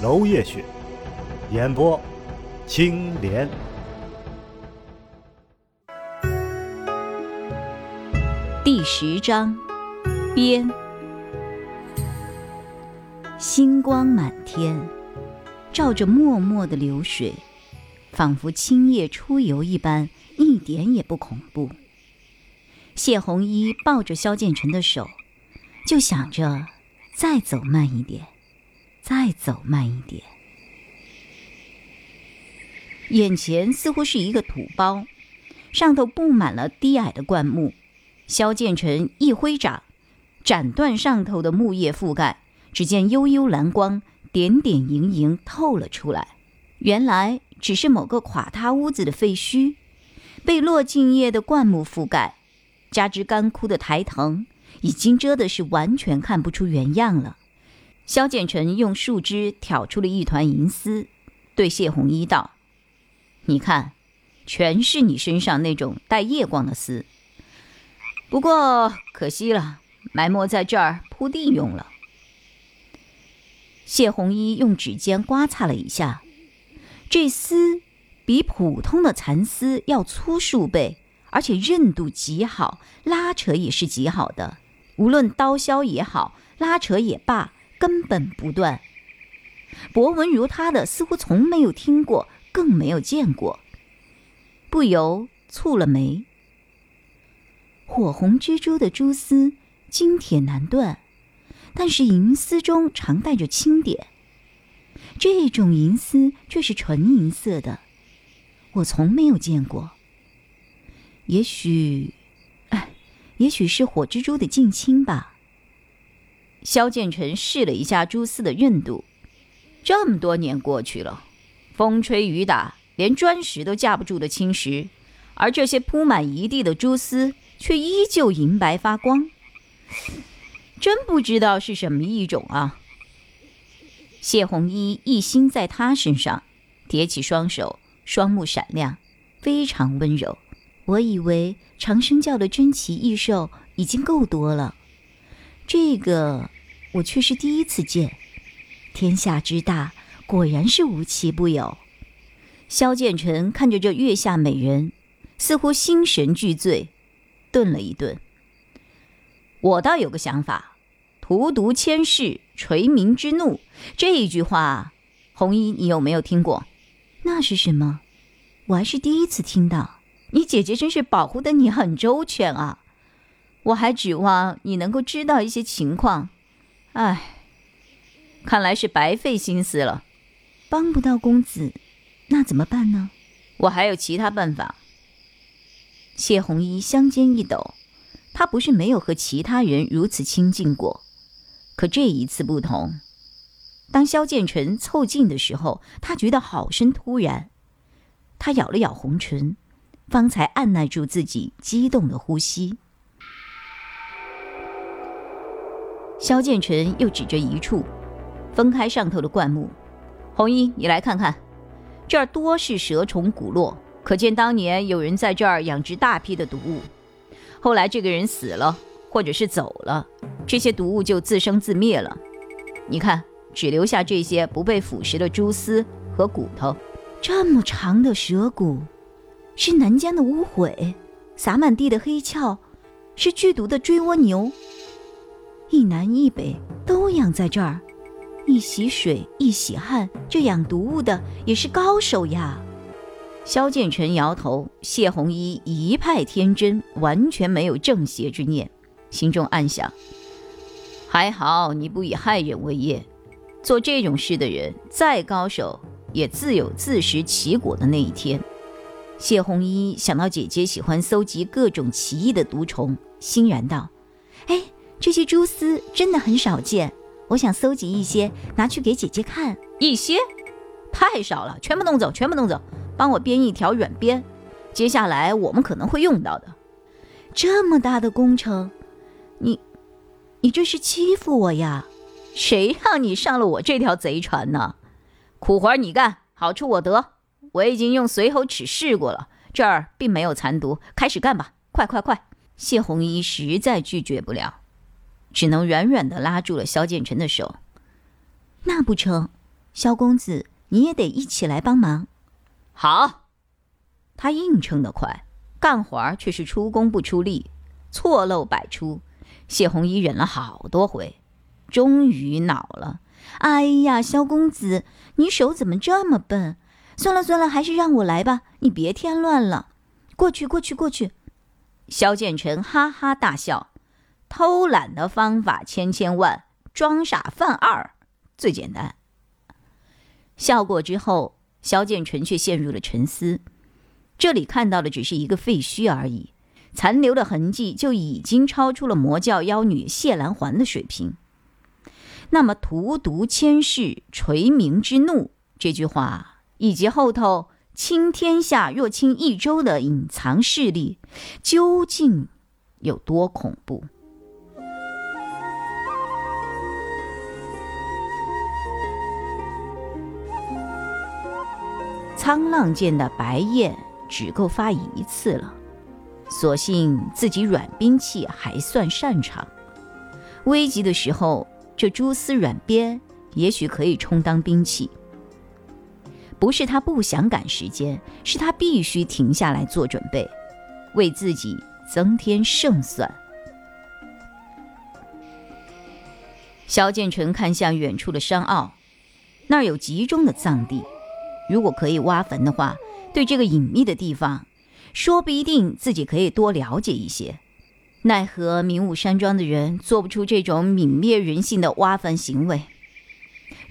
楼夜雪，演播，青莲。第十章，边。星光满天，照着脉脉的流水，仿佛青叶出游一般，一点也不恐怖。谢红衣抱着萧建成的手，就想着再走慢一点。再走慢一点，眼前似乎是一个土包，上头布满了低矮的灌木。萧建成一挥掌，斩断上头的木叶覆盖，只见幽幽蓝光点点莹莹透了出来。原来只是某个垮塌屋子的废墟，被落尽叶的灌木覆盖，加之干枯的苔藤，已经遮的是完全看不出原样了。萧建成用树枝挑出了一团银丝，对谢红衣道：“你看，全是你身上那种带夜光的丝。不过可惜了，埋没在这儿铺地用了。”谢红衣用指尖刮擦了一下，这丝比普通的蚕丝要粗数倍，而且韧度极好，拉扯也是极好的。无论刀削也好，拉扯也罢。根本不断。博文如他的，似乎从没有听过，更没有见过，不由蹙了眉。火红蜘蛛的蛛丝，金铁难断，但是银丝中常带着青点。这种银丝却是纯银色的，我从没有见过。也许，哎，也许是火蜘蛛的近亲吧。萧建成试了一下蛛丝的韧度，这么多年过去了，风吹雨打，连砖石都架不住的青石，而这些铺满一地的蛛丝却依旧银白发光，真不知道是什么异种啊！谢红衣一心在他身上，叠起双手，双目闪亮，非常温柔。我以为长生教的珍奇异兽已经够多了。这个我却是第一次见，天下之大，果然是无奇不有。萧建成看着这月下美人，似乎心神俱醉，顿了一顿。我倒有个想法：“荼毒千世，垂民之怒。”这一句话，红衣，你有没有听过？那是什么？我还是第一次听到。你姐姐真是保护的你很周全啊。我还指望你能够知道一些情况，唉，看来是白费心思了。帮不到公子，那怎么办呢？我还有其他办法。谢红衣香肩一抖，他不是没有和其他人如此亲近过，可这一次不同。当萧建成凑近的时候，他觉得好生突然。他咬了咬红唇，方才按耐住自己激动的呼吸。萧建成又指着一处，分开上头的灌木。红衣，你来看看，这儿多是蛇虫骨落，可见当年有人在这儿养殖大批的毒物。后来这个人死了，或者是走了，这些毒物就自生自灭了。你看，只留下这些不被腐蚀的蛛丝和骨头。这么长的蛇骨，是南疆的污秽；洒满地的黑鞘，是剧毒的追蜗牛。一南一北都养在这儿，一洗水一洗汗，这养毒物的也是高手呀。萧建成摇头，谢红衣一派天真，完全没有正邪之念，心中暗想：还好你不以害人为业，做这种事的人再高手，也自有自食其果的那一天。谢红衣想到姐姐喜欢搜集各种奇异的毒虫，欣然道：“哎。”这些蛛丝真的很少见，我想搜集一些拿去给姐姐看。一些，太少了，全部弄走，全部弄走，帮我编一条软编。接下来我们可能会用到的。这么大的工程，你，你这是欺负我呀？谁让你上了我这条贼船呢？苦活你干，好处我得。我已经用随喉尺试过了，这儿并没有残毒。开始干吧，快快快！谢红衣实在拒绝不了，只能软软的拉住了萧建成的手。那不成，萧公子你也得一起来帮忙。好，他应承的快，干活却是出工不出力，错漏百出。谢红衣忍了好多回，终于恼了。哎呀，萧公子，你手怎么这么笨？算了算了，还是让我来吧，你别添乱了。过去过去过去。萧建成哈哈大笑：“偷懒的方法千千万，装傻犯二最简单。”笑过之后，萧建成却陷入了沉思。这里看到的只是一个废墟而已，残留的痕迹就已经超出了魔教妖女谢兰环的水平。那么“荼毒千世，垂明之怒”这句话，以及后头。倾天下若倾一州的隐藏势力，究竟有多恐怖？沧浪剑的白焰只够发一次了，所幸自己软兵器还算擅长，危急的时候，这蛛丝软鞭也许可以充当兵器。不是他不想赶时间，是他必须停下来做准备，为自己增添胜算。萧剑尘看向远处的山坳，那儿有集中的藏地，如果可以挖坟的话，对这个隐秘的地方，说不一定自己可以多了解一些。奈何明武山庄的人做不出这种泯灭人性的挖坟行为。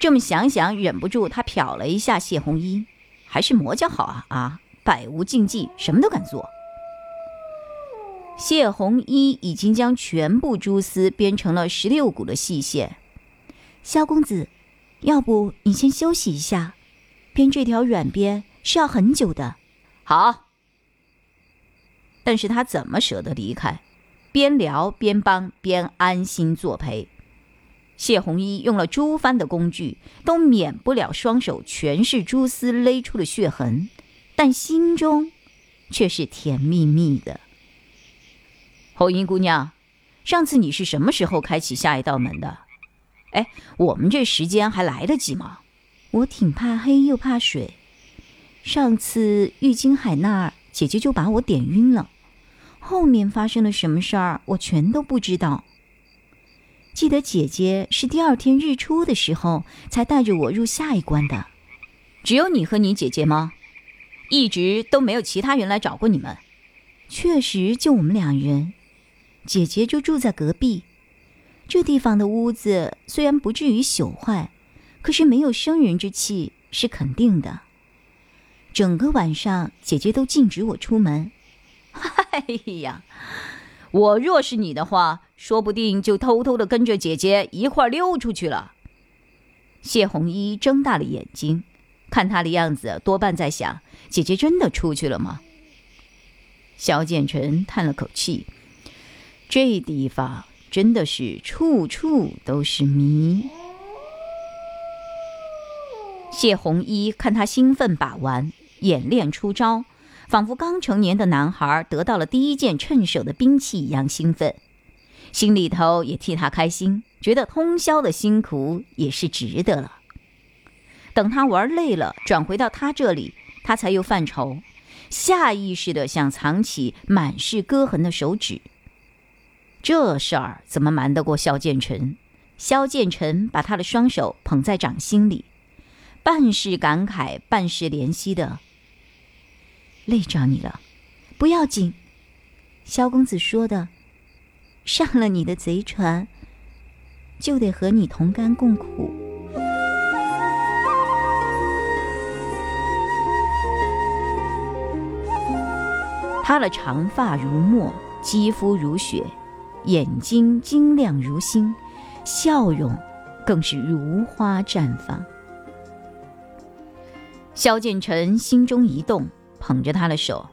这么想想，忍不住他瞟了一下谢红衣，还是魔教好啊啊，百无禁忌，什么都敢做。谢红衣已经将全部蛛丝编成了十六股的细线。萧公子，要不你先休息一下，编这条软鞭是要很久的。好，但是他怎么舍得离开？边聊边帮，边安心作陪。谢红衣用了诸番的工具，都免不了双手全是蛛丝勒出的血痕，但心中却是甜蜜蜜的。红衣姑娘，上次你是什么时候开启下一道门的？哎，我们这时间还来得及吗？我挺怕黑又怕水，上次玉金海那儿，姐姐就把我点晕了，后面发生了什么事儿，我全都不知道。记得姐姐是第二天日出的时候才带着我入下一关的，只有你和你姐姐吗？一直都没有其他人来找过你们？确实就我们两人，姐姐就住在隔壁。这地方的屋子虽然不至于朽坏，可是没有生人之气是肯定的。整个晚上，姐姐都禁止我出门。哎呀！我若是你的话，说不定就偷偷的跟着姐姐一块溜出去了。谢红衣睁大了眼睛，看他的样子，多半在想：姐姐真的出去了吗？萧建成叹了口气，这地方真的是处处都是谜。谢红衣看他兴奋把玩，演练出招。仿佛刚成年的男孩得到了第一件趁手的兵器一样兴奋，心里头也替他开心，觉得通宵的辛苦也是值得了。等他玩累了，转回到他这里，他才又犯愁，下意识的想藏起满是割痕的手指。这事儿怎么瞒得过萧建成？萧建成把他的双手捧在掌心里，半是感慨，半是怜惜的。累着你了，不要紧。萧公子说的，上了你的贼船，就得和你同甘共苦。他的长发如墨，肌肤如雪，眼睛晶亮如星，笑容更是如花绽放。萧建成心中一动，捧着他的手。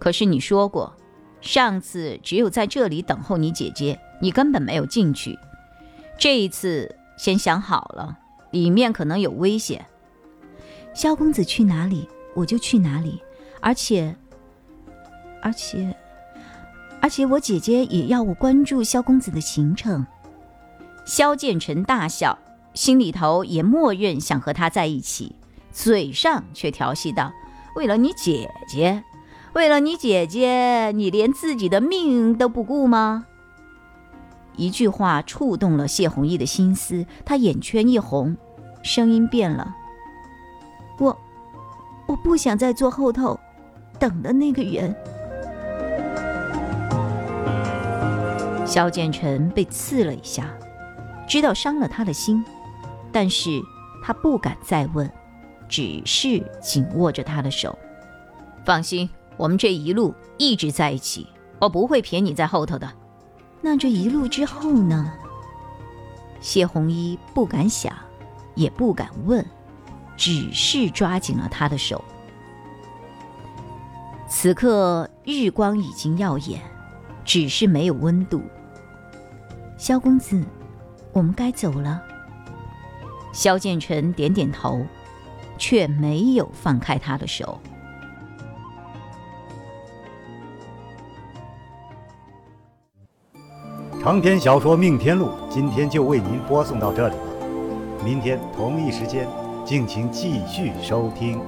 可是你说过，上次只有在这里等候你姐姐，你根本没有进去。这一次，先想好了，里面可能有危险。萧公子去哪里，我就去哪里。而且，而且，而且，我姐姐也要我关注萧公子的行程。萧建成大笑，心里头也默认想和他在一起，嘴上却调戏道：“为了你姐姐。”为了你姐姐，你连自己的命都不顾吗？一句话触动了谢弘毅的心思，他眼圈一红，声音变了：“我，我不想再做后头等的那个人。”萧建成被刺了一下，知道伤了他的心，但是他不敢再问，只是紧握着他的手。放心。我们这一路一直在一起，我不会撇你在后头的。那这一路之后呢？谢红衣不敢想，也不敢问，只是抓紧了他的手。此刻日光已经耀眼，只是没有温度。萧公子，我们该走了。萧建成点点头，却没有放开他的手。长篇小说《命天录》今天就为您播送到这里了，明天同一时间，敬请继续收听。